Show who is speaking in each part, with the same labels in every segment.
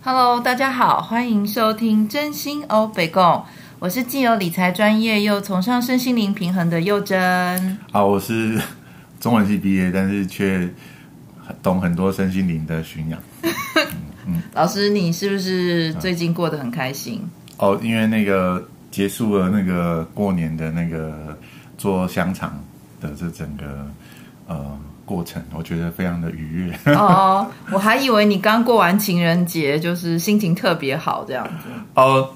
Speaker 1: Hello，大家好，欢迎收听真心欧北共。我是既有理财专业又崇尚身心灵平衡的佑真。
Speaker 2: 啊，我是 中文系毕业，但是却懂很多身心灵的巡洋。
Speaker 1: 嗯，老师，你是不是最近过得很开心？
Speaker 2: 哦，因为那个结束了那个过年的那个做香肠的这整个呃。过程我觉得非常的愉悦
Speaker 1: 哦，我还以为你刚过完情人节，就是心情特别好这样子
Speaker 2: 哦。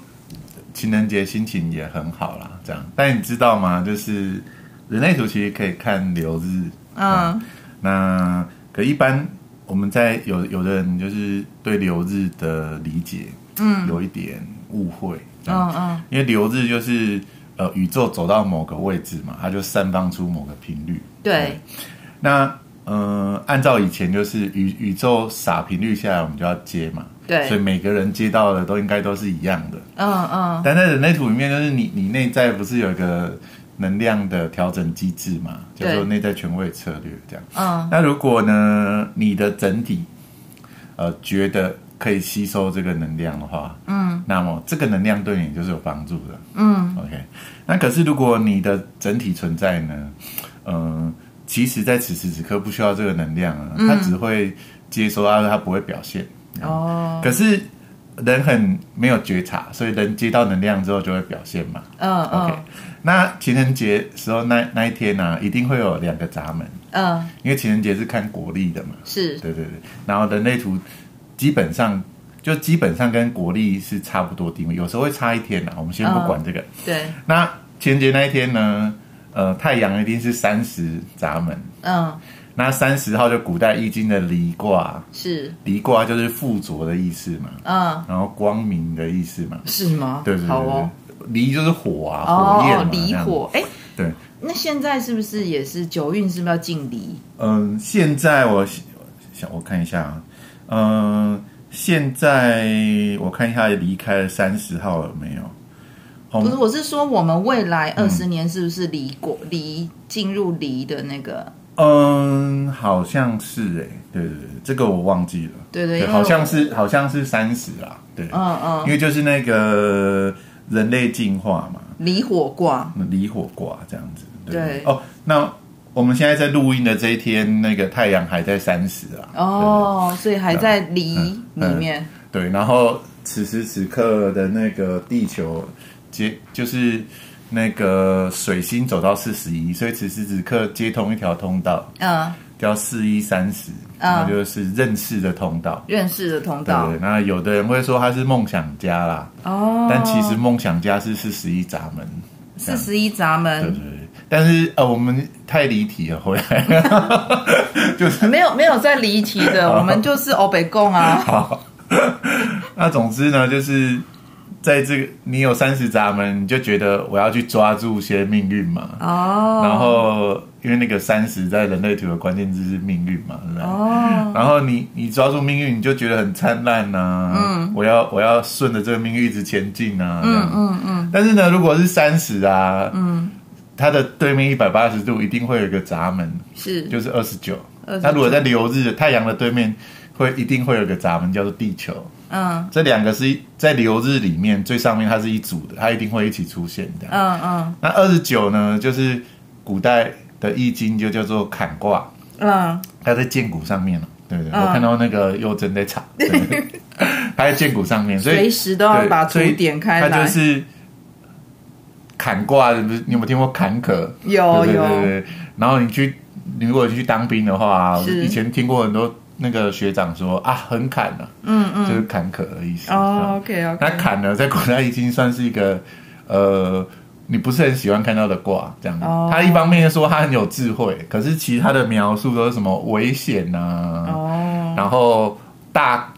Speaker 2: 情人节心情也很好啦，这样。但你知道吗？就是人类图其实可以看流日，嗯，嗯，那可一般我们在有有的人就是对流日的理解，嗯，有一点误会，嗯嗯，因为流日就是呃宇宙走到某个位置嘛，它就散发出某个频率，
Speaker 1: 对，
Speaker 2: 那。嗯、呃，按照以前就是宇宇宙撒频率下来，我们就要接嘛。
Speaker 1: 对，
Speaker 2: 所以每个人接到的都应该都是一样的。
Speaker 1: 嗯嗯。
Speaker 2: 但在人类图里面，就是你你内在不是有一个能量的调整机制嘛？叫做内在权威策略这样。嗯。那如果呢，你的整体呃觉得可以吸收这个能量的话，嗯，那么这个能量对你就是有帮助的。嗯。OK。那可是如果你的整体存在呢，嗯、呃。其实，在此时此刻不需要这个能量啊，他只会接收啊，他不会表现。哦。可是人很没有觉察，所以人接到能量之后就会表现嘛。嗯 OK。那情人节时候那那一天呢，一定会有两个闸门。嗯。因为情人节是看国历的嘛。
Speaker 1: 是。
Speaker 2: 对对对。然后人类图基本上就基本上跟国历是差不多定位，有时候会差一天啊。我们先不管这个。
Speaker 1: 对。
Speaker 2: 那情人节那一天呢？呃，太阳一定是三十闸门，嗯，那三十号就古代易经的离卦，是离卦就是附着的意思嘛，嗯，然后光明的意思嘛，
Speaker 1: 是吗？
Speaker 2: 对对对，
Speaker 1: 好哦，
Speaker 2: 离就是火啊，火焰嘛，
Speaker 1: 离火，哎，
Speaker 2: 对，
Speaker 1: 那现在是不是也是九运是不是要进离？
Speaker 2: 嗯，现在我想我看一下啊，嗯，现在我看一下离开了三十号了没有？
Speaker 1: 不是，我是说，我们未来二十年是不是离过离进入离的那个？
Speaker 2: 嗯，好像是哎、欸，对对对，这个我忘记了。
Speaker 1: 对对，对，
Speaker 2: 好像是好像是三十啦，对，嗯嗯，因为就是那个人类进化嘛，
Speaker 1: 离火卦，
Speaker 2: 离火卦这样子。对，对哦，那我们现在在录音的这一天，那个太阳还在三十啊，
Speaker 1: 哦，对对，所以还在离里面、嗯嗯。对，
Speaker 2: 然后此时此刻的那个地球。接就是那个水星走到四十一，所以此时此刻接通一条通道，嗯，叫四一三十，那就是认识的通道，
Speaker 1: 认识的通道。
Speaker 2: 对，那有的人会说他是梦想家啦，哦，但其实梦想家是四十一闸门，
Speaker 1: 四十一闸门，
Speaker 2: 对对对。但是呃，我们太离题了，回来
Speaker 1: 就是没有没有再离题的，我们就是欧北共啊。
Speaker 2: 好，那总之呢，就是。在这个你有三十闸门，你就觉得我要去抓住些命运嘛？哦。然后因为那个三十在人类图的关键字是命运嘛。然后你你抓住命运，你就觉得很灿烂呐。嗯。我要我要顺着这个命运一直前进呐。嗯嗯嗯。但是呢，如果是三十啊，嗯，它的对面一百八十度一定会有一个闸门，是就是二十九。它如果在流日太阳的对面，会一定会有一个闸门，叫做地球。嗯，这两个是在流日里面最上面，它是一组的，它一定会一起出现的。嗯嗯。那二十九呢，就是古代的易经就叫做坎卦。嗯。它在剑骨上面了，对不对？我看到那个又真在查，它在剑骨上面，所以随
Speaker 1: 时都要把图点开来。
Speaker 2: 它就是坎卦，不是？你有没有听过坎坷？
Speaker 1: 有有。
Speaker 2: 然后你去，你如果去当兵的话，以前听过很多。那个学长说啊，很坎啊，嗯嗯，就是坎坷的意思。
Speaker 1: 哦，OK OK。
Speaker 2: 那坎呢，在古代已经算是一个呃，你不是很喜欢看到的卦，这样子。哦。他一方面说他很有智慧，可是其他的描述都是什么危险呐，哦，然后大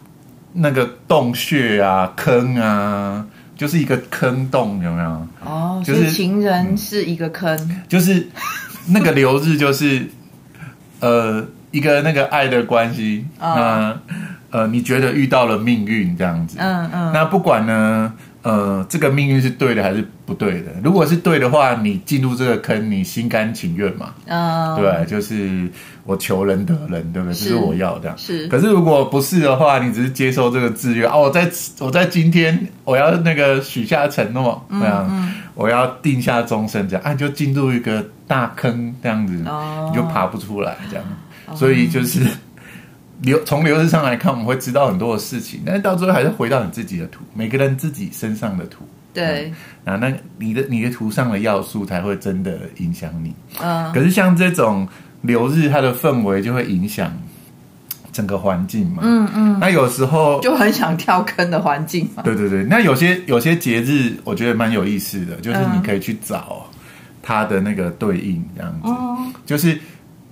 Speaker 2: 那个洞穴啊、坑啊，就是一个坑洞，有没有？
Speaker 1: 哦，就是情人是一个坑，
Speaker 2: 嗯、就是那个流日，就是呃。一个那个爱的关系，那、oh. 呃，你觉得遇到了命运这样子，嗯嗯，那不管呢，呃，这个命运是对的还是不对的？如果是对的话，你进入这个坑，你心甘情愿嘛？嗯，对，就是我求人得人，对不对？是这是我要的。是。可是如果不是的话，你只是接受这个制约啊，我在我在今天我要那个许下承诺，这样、嗯、我要定下终身，这样啊，你就进入一个大坑，这样子、哦、你就爬不出来，这样。哦、所以就是。流从流日上来看，我们会知道很多的事情，但是到最后还是回到你自己的图，每个人自己身上的图。
Speaker 1: 对，
Speaker 2: 啊，那你的你的图上的要素才会真的影响你。嗯，可是像这种流日，它的氛围就会影响整个环境嘛。嗯嗯，那有时候
Speaker 1: 就很想跳坑的环境嘛。
Speaker 2: 对对对，那有些有些节日，我觉得蛮有意思的，就是你可以去找它的那个对应这样子。嗯，就是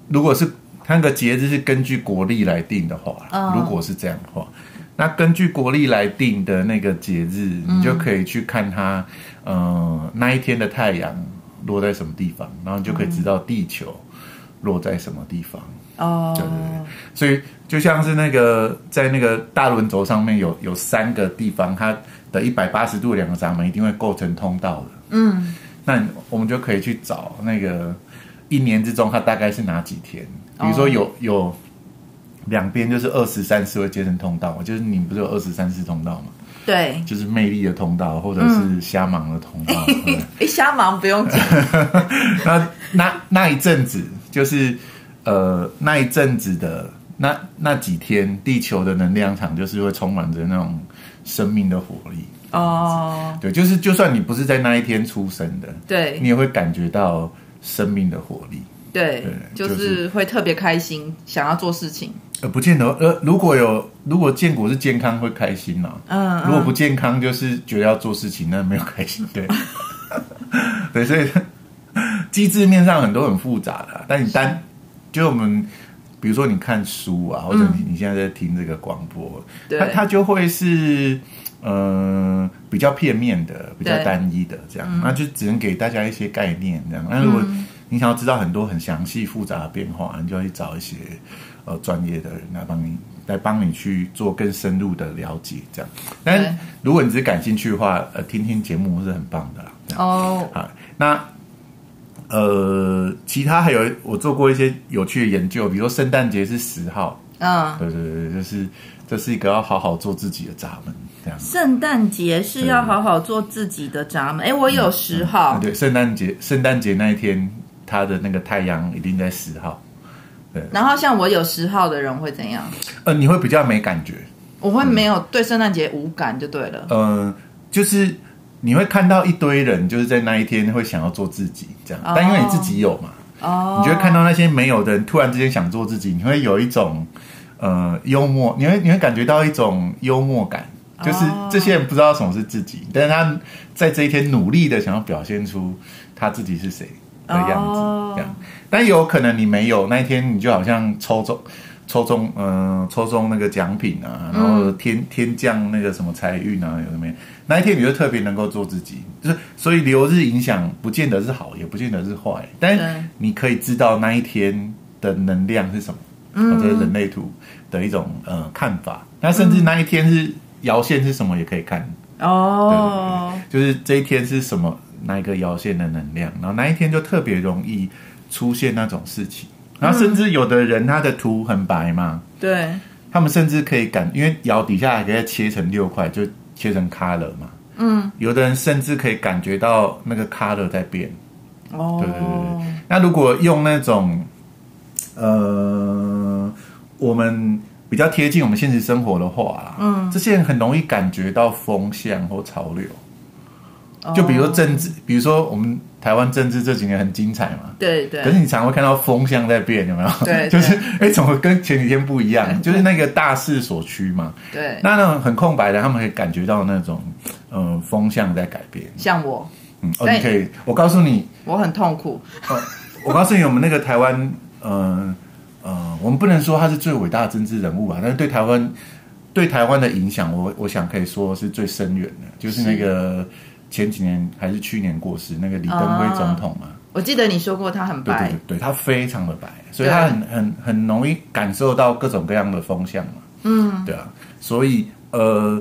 Speaker 2: 如果是。它那个节日是根据国历来定的话，哦、如果是这样的话，那根据国历来定的那个节日，嗯、你就可以去看它，呃，那一天的太阳落在什么地方，然后你就可以知道地球落在什么地方。哦，对对对，所以就像是那个在那个大轮轴上面有有三个地方，它的一百八十度两个闸门一定会构成通道的。嗯，那我们就可以去找那个一年之中它大概是哪几天。比如说有有两边就是二十三次会接成通道，就是你不是有二十三次通道吗？
Speaker 1: 对，
Speaker 2: 就是魅力的通道，或者是瞎忙的通道。
Speaker 1: 哎，瞎忙不用讲。
Speaker 2: 那那那一阵子，就是呃那一阵子的那那几天，地球的能量场就是会充满着那种生命的活力。哦，对，就是就算你不是在那一天出生的，
Speaker 1: 对，
Speaker 2: 你也会感觉到生命的活力。
Speaker 1: 对，就是会特别开心，想要做事情。
Speaker 2: 呃，不见得。呃，如果有如果建国是健康，会开心呐、啊。嗯，嗯。如果不健康，就是觉得要做事情，那没有开心。对，对，所以 机制面上很多很复杂的。但你单是就我们，比如说你看书啊，或者你你现在在听这个广播，嗯、它它就会是嗯、呃、比较片面的，比较单一的这样，嗯、那就只能给大家一些概念这样。那如果你想要知道很多很详细复杂的变化，你就要去找一些呃专业的人来帮你来帮你去做更深入的了解，这样。但如果你只是感兴趣的话，呃，听听节目是很棒的啦。哦，好，那呃，其他还有我做过一些有趣的研究，比如说圣诞节是十号，嗯，对对对，就是这是一个要好好做自己的闸门，这样。
Speaker 1: 圣诞节是要好好做自己的闸门。哎，我有十号，
Speaker 2: 嗯嗯、对，圣诞节圣诞节那一天。他的那个太阳一定在十号，对。
Speaker 1: 然后像我有十号的人会怎样？
Speaker 2: 呃，你会比较没感觉，
Speaker 1: 我会没有对圣诞节无感就对了。
Speaker 2: 嗯、呃，就是你会看到一堆人，就是在那一天会想要做自己这样，哦、但因为你自己有嘛，哦，你就会看到那些没有的人突然之间想做自己，你会有一种呃幽默，你会你会感觉到一种幽默感，就是这些人不知道什么是自己，哦、但是他在这一天努力的想要表现出他自己是谁。的样子，这样，但有可能你没有那一天，你就好像抽中，抽中，嗯、呃，抽中那个奖品啊，然后天天降那个什么财运啊，有没有？那一天你就特别能够做自己，就是所以流日影响不见得是好，也不见得是坏，但是你可以知道那一天的能量是什么，或者是人类图的一种呃看法。那甚至那一天是摇线是什么也可以看哦，对，就是这一天是什么。那一个腰线的能量，然后那一天就特别容易出现那种事情，然后甚至有的人他的图很白嘛，
Speaker 1: 对，
Speaker 2: 他们甚至可以感，因为爻底下还可以切成六块，就切成 color 嘛，嗯，有的人甚至可以感觉到那个 color 在变，哦，对对对，那如果用那种，呃，我们比较贴近我们现实生活的话，嗯，这些人很容易感觉到风向或潮流。就比如说政治，比如说我们台湾政治这几年很精彩嘛，
Speaker 1: 对对。
Speaker 2: 可是你常会看到风向在变，有没有？
Speaker 1: 对，
Speaker 2: 就是哎，怎么跟前几天不一样？就是那个大势所趋嘛。
Speaker 1: 对。
Speaker 2: 那那种很空白的，他们可以感觉到那种嗯风向在改变。
Speaker 1: 像我，
Speaker 2: 嗯，哦，你可以，我告诉你，
Speaker 1: 我很痛苦。
Speaker 2: 我告诉你，我们那个台湾，嗯嗯，我们不能说他是最伟大的政治人物吧，但是对台湾对台湾的影响，我我想可以说是最深远的，就是那个。前几年还是去年过世那个李登辉总统嘛？
Speaker 1: 我记得你说过他很白，
Speaker 2: 对对对，他非常的白，所以他很很很容易感受到各种各样的风向嘛。嗯，对啊，所以呃，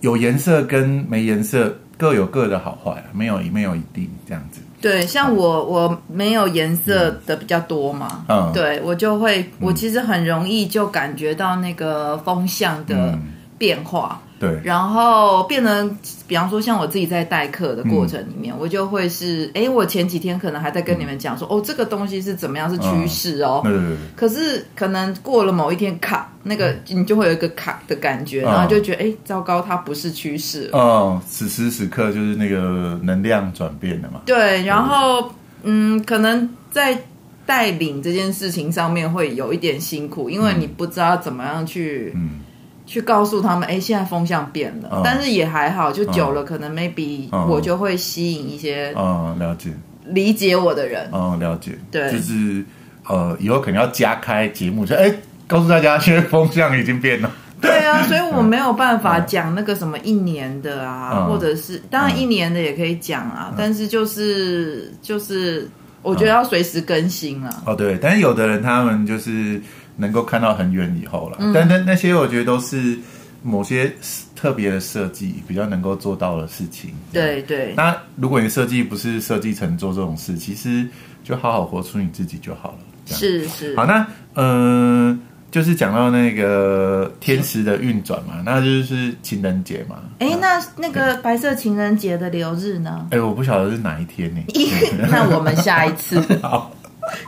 Speaker 2: 有颜色跟没颜色各有各的好坏，没有没有一定这样子。
Speaker 1: 对，像我、嗯、我没有颜色的比较多嘛，嗯，对我就会我其实很容易就感觉到那个风向的变化。嗯对，然后变成，比方说像我自己在代课的过程里面，嗯、我就会是，哎，我前几天可能还在跟你们讲说，嗯、哦，这个东西是怎么样是趋势哦，嗯、可是可能过了某一天卡，那个你就会有一个卡的感觉，嗯、然后就觉得，哎，糟糕，它不是趋势。哦，
Speaker 2: 此时此刻就是那个能量转变了嘛。
Speaker 1: 对，然后嗯，可能在带领这件事情上面会有一点辛苦，因为你不知道怎么样去，嗯。去告诉他们，哎，现在风向变了，哦、但是也还好，就久了，哦、可能 maybe 我就会吸引一些，
Speaker 2: 嗯，了解，
Speaker 1: 理解我的人，
Speaker 2: 嗯，了解，
Speaker 1: 对，
Speaker 2: 就是呃，以后可能要加开节目，就哎，告诉大家现在风向已经变了，
Speaker 1: 对啊，所以我没有办法讲那个什么一年的啊，嗯、或者是当然一年的也可以讲啊，嗯、但是就是就是我觉得要随时更新啊，
Speaker 2: 哦，对，但是有的人他们就是。能够看到很远以后了，嗯、但那那些我觉得都是某些特别的设计比较能够做到的事情。
Speaker 1: 对对。
Speaker 2: 那如果你设计不是设计成做这种事，其实就好好活出你自己就好了。
Speaker 1: 是是。
Speaker 2: 好，那嗯、呃，就是讲到那个天时的运转嘛，那就是情人节嘛。
Speaker 1: 哎、欸，那那个白色情人节的流日呢？
Speaker 2: 哎、欸，我不晓得是哪一天呢？
Speaker 1: 那我们下一次
Speaker 2: 好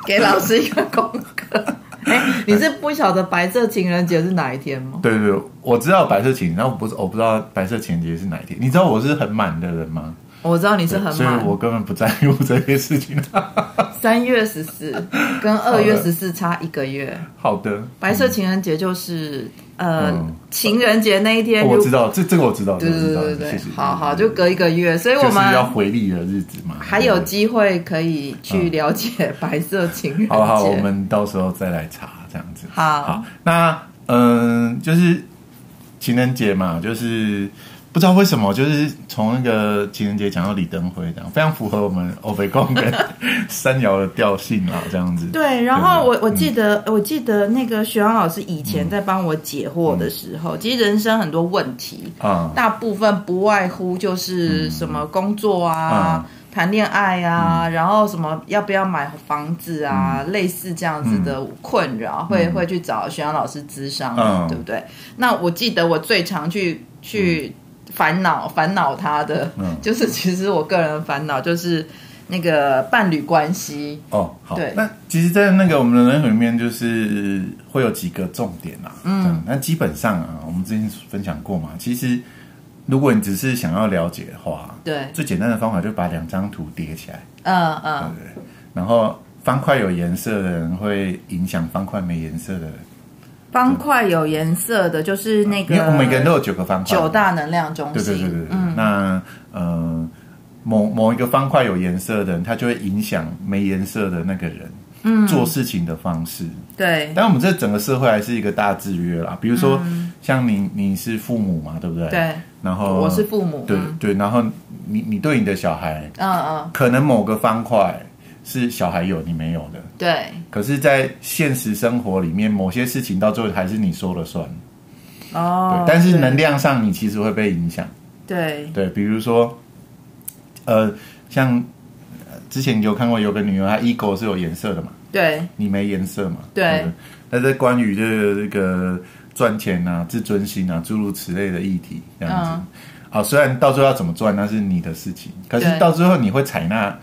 Speaker 1: 给老师一个功课。哎，你是不晓得白色情人节是哪一天吗？
Speaker 2: 对对对，我知道白色情人，然后我不是我不知道白色情人节是哪一天。你知道我是很满的人吗？
Speaker 1: 我知道你是很满，
Speaker 2: 所以我根本不在乎这些事情。
Speaker 1: 三月十四跟二月十四差一个月。
Speaker 2: 好的，
Speaker 1: 白色情人节就是呃情人节那一天。
Speaker 2: 我知道这这个我知道，
Speaker 1: 对对对对，好好就隔一个月，所以我们
Speaker 2: 要回礼的日子嘛，
Speaker 1: 还有机会可以去了解白色情人节。
Speaker 2: 好好，我们到时候再来查这样子。
Speaker 1: 好，
Speaker 2: 好，那嗯，就是情人节嘛，就是。不知道为什么，就是从那个情人节讲到李登辉这样，非常符合我们 欧北共跟三爻的调性啊，这样子。
Speaker 1: 对，然后我我记得，嗯、我记得那个徐阳老师以前在帮我解惑的时候，嗯、其实人生很多问题啊，大部分不外乎就是什么工作啊、嗯、谈恋爱啊，嗯、然后什么要不要买房子啊，嗯、类似这样子的困扰，嗯、会会去找徐阳老师咨商，嗯、对不对？那我记得我最常去去。烦恼烦恼他的，嗯、就是其实我个人的烦恼就是那个伴侣关系
Speaker 2: 哦。好，
Speaker 1: 对，
Speaker 2: 那其实，在那个我们的人里面，就是会有几个重点啊。嗯，那基本上啊，我们之前分享过嘛。其实，如果你只是想要了解的话，
Speaker 1: 对，
Speaker 2: 最简单的方法就是把两张图叠起来。
Speaker 1: 嗯嗯，
Speaker 2: 对不对？然后方块有颜色的人会影响方块没颜色的人。
Speaker 1: 方块有颜色的，就是那个，
Speaker 2: 因为我们每个人都有九个方块，
Speaker 1: 九大能量中心。
Speaker 2: 对对对对对。嗯、那呃，某某一个方块有颜色的人，他就会影响没颜色的那个人，嗯，做事情的方式。
Speaker 1: 对。
Speaker 2: 但我们这整个社会还是一个大制约啦，比如说，嗯、像你你是父母嘛，对不对？
Speaker 1: 对。
Speaker 2: 然后
Speaker 1: 我是父母。
Speaker 2: 对对，然后你你对你的小孩，
Speaker 1: 嗯嗯，
Speaker 2: 可能某个方块。是小孩有你没有的，
Speaker 1: 对。
Speaker 2: 可是，在现实生活里面，某些事情到最后还是你说了算。
Speaker 1: 哦。
Speaker 2: 对。但是能量上，你其实会被影响。
Speaker 1: 对。
Speaker 2: 对，比如说，呃，像之前你有看过有个女儿，她 ego 是有颜色的嘛？
Speaker 1: 对。
Speaker 2: 你没颜色嘛？
Speaker 1: 对。
Speaker 2: 那在关于这个这个赚钱啊、自尊心啊诸如此类的议题，这样子。嗯。好，虽然到最后要怎么赚那是你的事情，可是到最后你会采纳。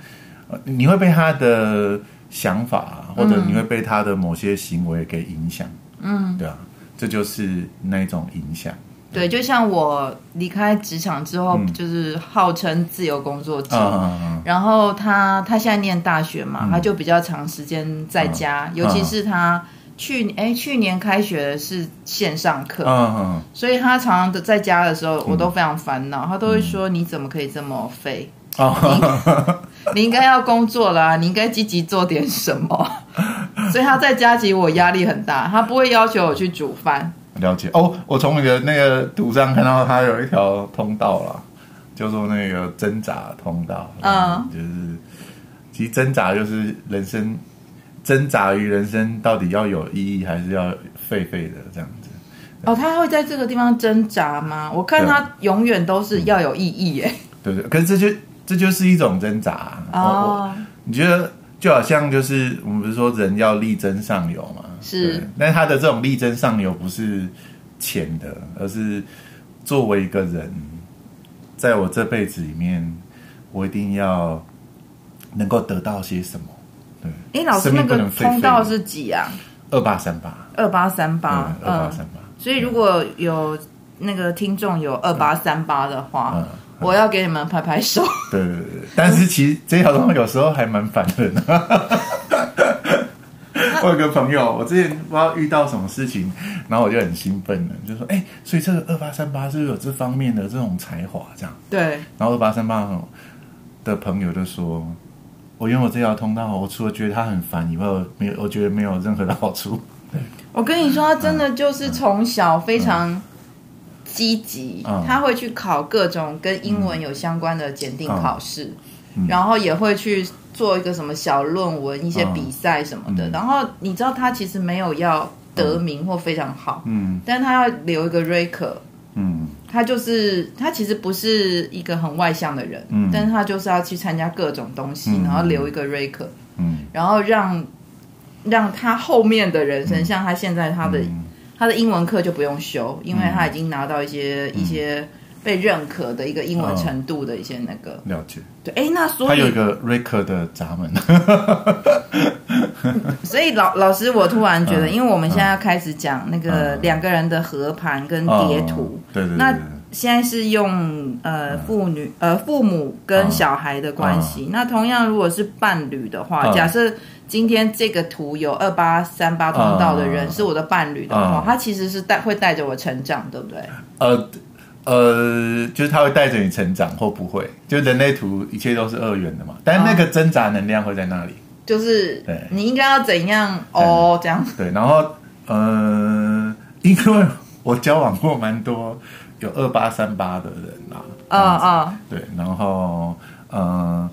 Speaker 2: 你会被他的想法，或者你会被他的某些行为给影响，嗯，对啊，这就是那一种影响。
Speaker 1: 对，就像我离开职场之后，嗯、就是号称自由工作者，然后他他现在念大学嘛，嗯、他就比较长时间在家，嗯、尤其是他去哎去年开学是线上课，嗯嗯、所以他常常的在家的时候，我都非常烦恼，嗯、他都会说、嗯、你怎么可以这么废？哦，你，你应该要工作啦，啊，你应该积极做点什么。所以他在家其实我压力很大，他不会要求我去煮饭。
Speaker 2: 了解哦，我从你的那个图上看到他有一条通道了，叫做那个挣扎通道。嗯，就是其实挣扎就是人生挣扎于人生到底要有意义还是要废废的这样子。
Speaker 1: 哦，他会在这个地方挣扎吗？我看他永远都是要有意义耶。
Speaker 2: 对对，可是这就这就是一种挣扎哦。你觉得就好像就是我们不是说人要力争上游嘛？
Speaker 1: 是，
Speaker 2: 但是他的这种力争上游不是钱的，而是作为一个人，在我这辈子里面，我一定要能够得到些什么。
Speaker 1: 对，哎，老师，那个通道是几啊？
Speaker 2: 二八三八，
Speaker 1: 二八三八，
Speaker 2: 二八三八。
Speaker 1: 所以如果有那个听众有二八三八的话，嗯，我要给你们拍拍手。
Speaker 2: 对对对，但是其实这条通道有时候还蛮烦人的。我有个朋友，我之前不知道遇到什么事情，然后我就很兴奋了，就说：“哎、欸，所以这个二八三八是不是有这方面的这种才华？”这样
Speaker 1: 对。
Speaker 2: 然后二八三八的朋友就说：“我拥有这条通道，我除了觉得他很烦以外，没有，我觉得没有任何的好处。”。
Speaker 1: 我跟你说，他真的就是从小非常积极，他会去考各种跟英文有相关的检定考试，然后也会去。做一个什么小论文，一些比赛什么的，嗯、然后你知道他其实没有要得名或非常好，嗯，但是他要留一个瑞克，嗯，他就是他其实不是一个很外向的人，嗯，但是他就是要去参加各种东西，嗯、然后留一个瑞克，嗯，然后让让他后面的人生，嗯、像他现在他的、嗯、他的英文课就不用修，因为他已经拿到一些、嗯、一些。被认可的一个英文程度的一些那个、哦、
Speaker 2: 了解，
Speaker 1: 对，哎，那所以
Speaker 2: 他有一个瑞克的闸门，
Speaker 1: 所以老老师，我突然觉得，嗯、因为我们现在要开始讲那个两个人的合盘跟叠图，
Speaker 2: 对对，
Speaker 1: 那现在是用呃父女呃父母跟小孩的关系，嗯、那同样如果是伴侣的话，嗯、假设今天这个图有二八三八通道的人是我的伴侣的话，嗯、他其实是带会带着我成长，对不对？
Speaker 2: 呃。呃，就是他会带着你成长，或不会，就人类图一切都是二元的嘛。但那个挣扎能量会在那里，
Speaker 1: 就是对，你应该要怎样哦，这样
Speaker 2: 对。然后呃，因为我交往过蛮多有二八三八的人啊，啊啊，对，然后呃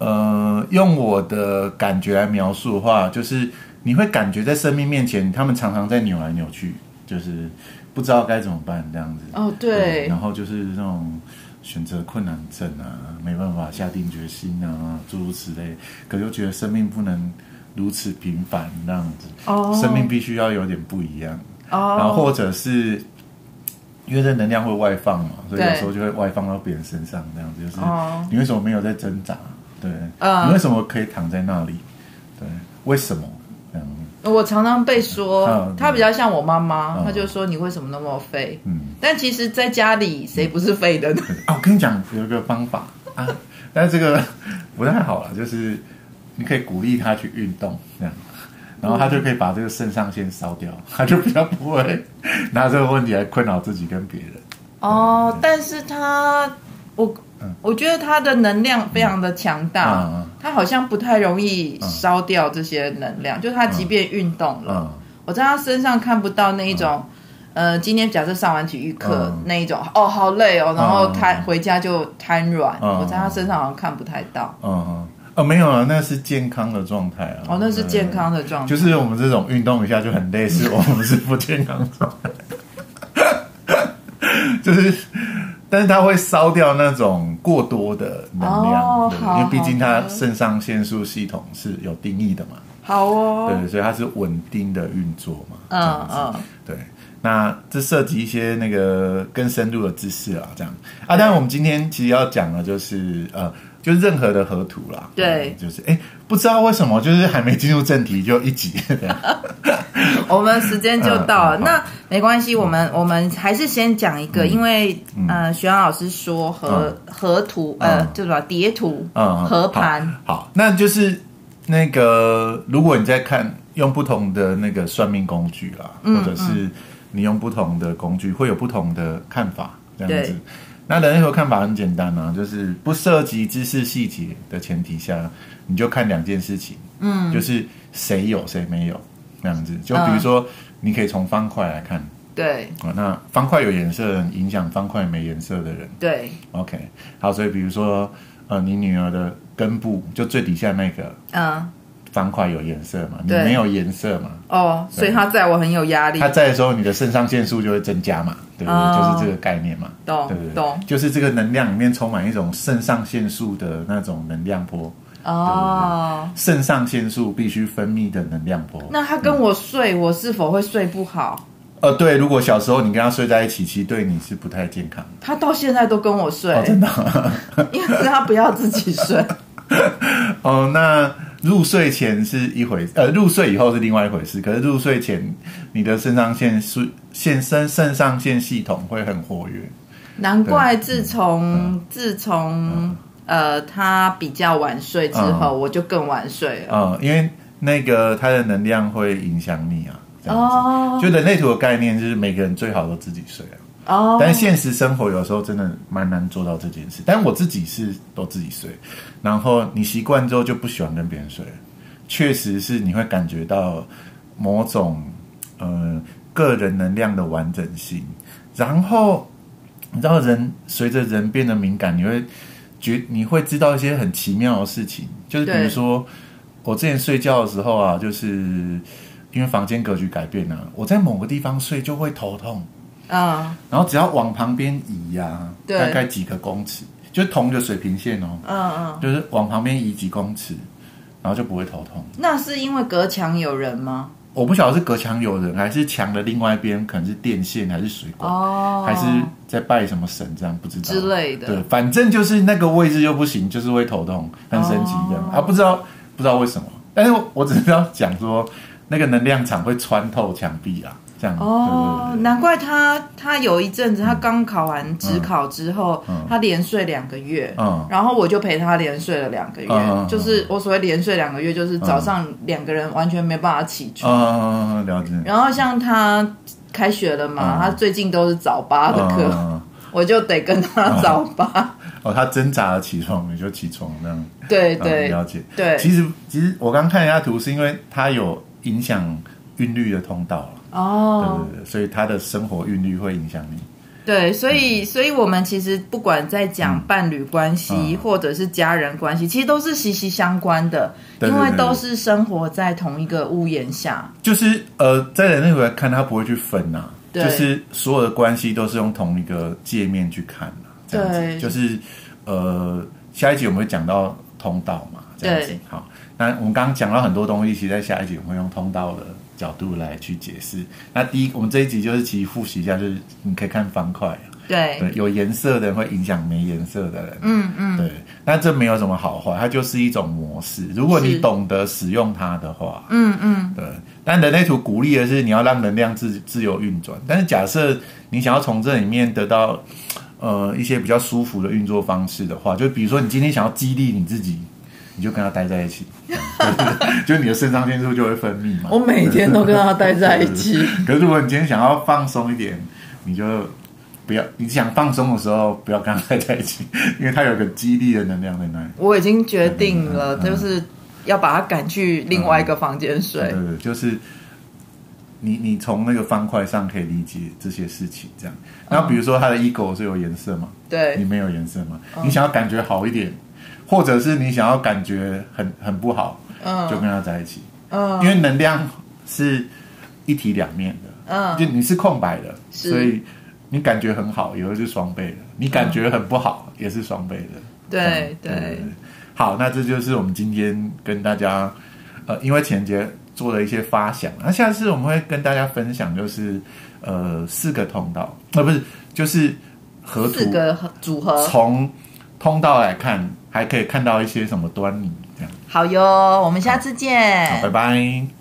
Speaker 2: 呃，用我的感觉来描述的话，就是你会感觉在生命面前，他们常常在扭来扭去，就是。不知道该怎么办，这样子
Speaker 1: 哦，对，对，
Speaker 2: 然后就是那种选择困难症啊，没办法下定决心啊，诸如此类。可又觉得生命不能如此平凡，那样子哦，生命必须要有点不一样哦。然后或者是因为这能量会外放嘛，所以有时候就会外放到别人身上，这样子就是你为什么没有在挣扎？对，嗯，你为什么可以躺在那里？对，为什么？
Speaker 1: 我常常被说，他比较像我妈妈，他就说，你为什么那么废？嗯，但其实，在家里谁不是废的呢？
Speaker 2: 啊，我跟你讲，有一个方法啊，但是这个 不太好了，就是你可以鼓励他去运动，这样，然后他就可以把这个肾上腺烧掉，他就比较不会拿这个问题来困扰自己跟别人。
Speaker 1: 哦，但是他我。我觉得他的能量非常的强大，嗯、他好像不太容易烧掉这些能量。嗯、就他即便运动了，嗯、我在他身上看不到那一种，今天假设上完体育课、嗯、那一种，哦，好累哦，然后瘫、嗯、回家就瘫软。嗯、我在他身上好像看不太到。
Speaker 2: 嗯嗯，哦，没有啊，那是健康的状态啊。
Speaker 1: 哦，那是健康的状态。
Speaker 2: 就是我们这种运动一下就很累，是我们是不健康状态。就是。但是它会烧掉那种过多的能量，哦、对，因为毕竟它肾上腺素系统是有定义的嘛。
Speaker 1: 好哦，
Speaker 2: 对，所以它是稳定的运作嘛。嗯嗯，对。那这涉及一些那个更深入的知识啊，这样啊。当然，我们今天其实要讲的就是呃。就任何的河图啦，
Speaker 1: 对，
Speaker 2: 就是哎，不知道为什么，就是还没进入正题就一集，
Speaker 1: 我们时间就到了，那没关系，我们我们还是先讲一个，因为呃，学长老师说河河图呃，就什么叠图，嗯，合盘，
Speaker 2: 好，那就是那个如果你在看用不同的那个算命工具啦，或者是你用不同的工具，会有不同的看法，这样子。那人类图看法很简单啊，就是不涉及知识细节的前提下，你就看两件事情，嗯，就是谁有谁没有那样子。就比如说，你可以从方块来看，
Speaker 1: 对，啊
Speaker 2: 那方块有颜色的人影响方块没颜色的人，
Speaker 1: 对
Speaker 2: ，OK，好，所以比如说，呃，你女儿的根部就最底下那个，嗯，方块有颜色嘛，你没有颜色嘛。
Speaker 1: 哦，所以他在我很有压力。
Speaker 2: 他在的时候，你的肾上腺素就会增加嘛，对不对？哦、就是这个概念嘛。
Speaker 1: 懂，
Speaker 2: 对不对？
Speaker 1: 懂。
Speaker 2: 就是这个能量里面充满一种肾上腺素的那种能量波。哦。肾上腺素必须分泌的能量波。
Speaker 1: 那他跟我睡，嗯、我是否会睡不好？
Speaker 2: 呃，对，如果小时候你跟他睡在一起，其实对你是不太健康。
Speaker 1: 他到现在都跟我睡，
Speaker 2: 哦、真的，
Speaker 1: 因为他不要自己睡。
Speaker 2: 哦，那。入睡前是一回，呃，入睡以后是另外一回事。可是入睡前，你的肾上腺素、腺肾肾上腺系统会很活跃。
Speaker 1: 难怪自从、嗯、自从、嗯、呃他比较晚睡之后，嗯、我就更晚睡了。
Speaker 2: 嗯，因为那个他的能量会影响你啊。哦。就人类图的概念就是每个人最好都自己睡啊。哦，但现实生活有时候真的蛮难做到这件事。但我自己是都自己睡，然后你习惯之后就不喜欢跟别人睡。确实是你会感觉到某种呃个人能量的完整性。然后你知道人随着人变得敏感，你会觉你会知道一些很奇妙的事情，就是比如说我之前睡觉的时候啊，就是因为房间格局改变了，我在某个地方睡就会头痛。啊，然后只要往旁边移呀、啊，大概几个公尺，就同一个水平线哦。嗯嗯，就是往旁边移几公尺，然后就不会头痛。
Speaker 1: 那是因为隔墙有人吗？
Speaker 2: 我不晓得是隔墙有人，还是墙的另外一边可能是电线，还是水管，哦，还是在拜什么神这样，不知道
Speaker 1: 之类的。
Speaker 2: 对，反正就是那个位置又不行，就是会头痛，很神奇这样、哦、啊，不知道不知道为什么，但是我只是要讲说，那个能量场会穿透墙壁啊。这样
Speaker 1: 哦，对对对，难怪他他有一阵子，他刚考完职考之后，嗯嗯、他连睡两个月，嗯、然后我就陪他连睡了两个月，嗯、就是我所谓连睡两个月，就是早上两个人完全没办法起床。
Speaker 2: 嗯、了解。
Speaker 1: 然后像他开学了嘛，嗯、他最近都是早八的课，嗯、我就得跟他早八。
Speaker 2: 哦，他挣扎着起床，你就起床那样。
Speaker 1: 对对，
Speaker 2: 了解。
Speaker 1: 对，
Speaker 2: 其实其实我刚看一下图，是因为他有影响韵律的通道了。哦，对对对，所以他的生活韵律会影响你。
Speaker 1: 对，所以，所以我们其实不管在讲伴侣关系，或者是家人关系，其实都是息息相关的，因为都是生活在同一个屋檐下。
Speaker 2: 就是呃，在人类图来看，他不会去分呐，就是所有的关系都是用同一个界面去看呐。这样子，就是呃，下一集我们会讲到通道嘛，这样子。好，那我们刚刚讲到很多东西，其实在下一集我们会用通道的。角度来去解释。那第一，我们这一集就是其实复习一下，就是你可以看方块，
Speaker 1: 对，
Speaker 2: 对，有颜色的人会影响没颜色的人，嗯嗯，对。但这没有什么好坏，它就是一种模式。如果你懂得使用它的话，嗯嗯，对。但人类图鼓励的是你要让能量自自由运转。但是假设你想要从这里面得到呃一些比较舒服的运作方式的话，就比如说你今天想要激励你自己。你就跟他待在一起，就你的肾上腺素就会分泌嘛。
Speaker 1: 我每天都跟他待在一起。
Speaker 2: 可是如果你今天想要放松一点，你就不要。你想放松的时候，不要跟他待在一起，因为他有个激励的能量在那里。
Speaker 1: 我已经决定了，就是要把他赶去另外一个房间睡。
Speaker 2: 对，对，对，就是你你从那个方块上可以理解这些事情，这样。然后比如说他的 ego 是有颜色嘛？对，你没有颜色嘛？你想要感觉好一点。或者是你想要感觉很很不好，嗯，就跟他在一起，嗯，因为能量是一体两面的，嗯，就你是空白的，所以你感觉很好，也是双倍的；你感觉很不好，也是双倍的。
Speaker 1: 对对，
Speaker 2: 好，那这就是我们今天跟大家，呃，因为前节做了一些发想，那下次我们会跟大家分享，就是呃四个通道，呃不是，就是合图，四
Speaker 1: 个组合，
Speaker 2: 从通道来看。还可以看到一些什么端倪？这样。
Speaker 1: 好哟，我们下次见。
Speaker 2: 好，拜拜。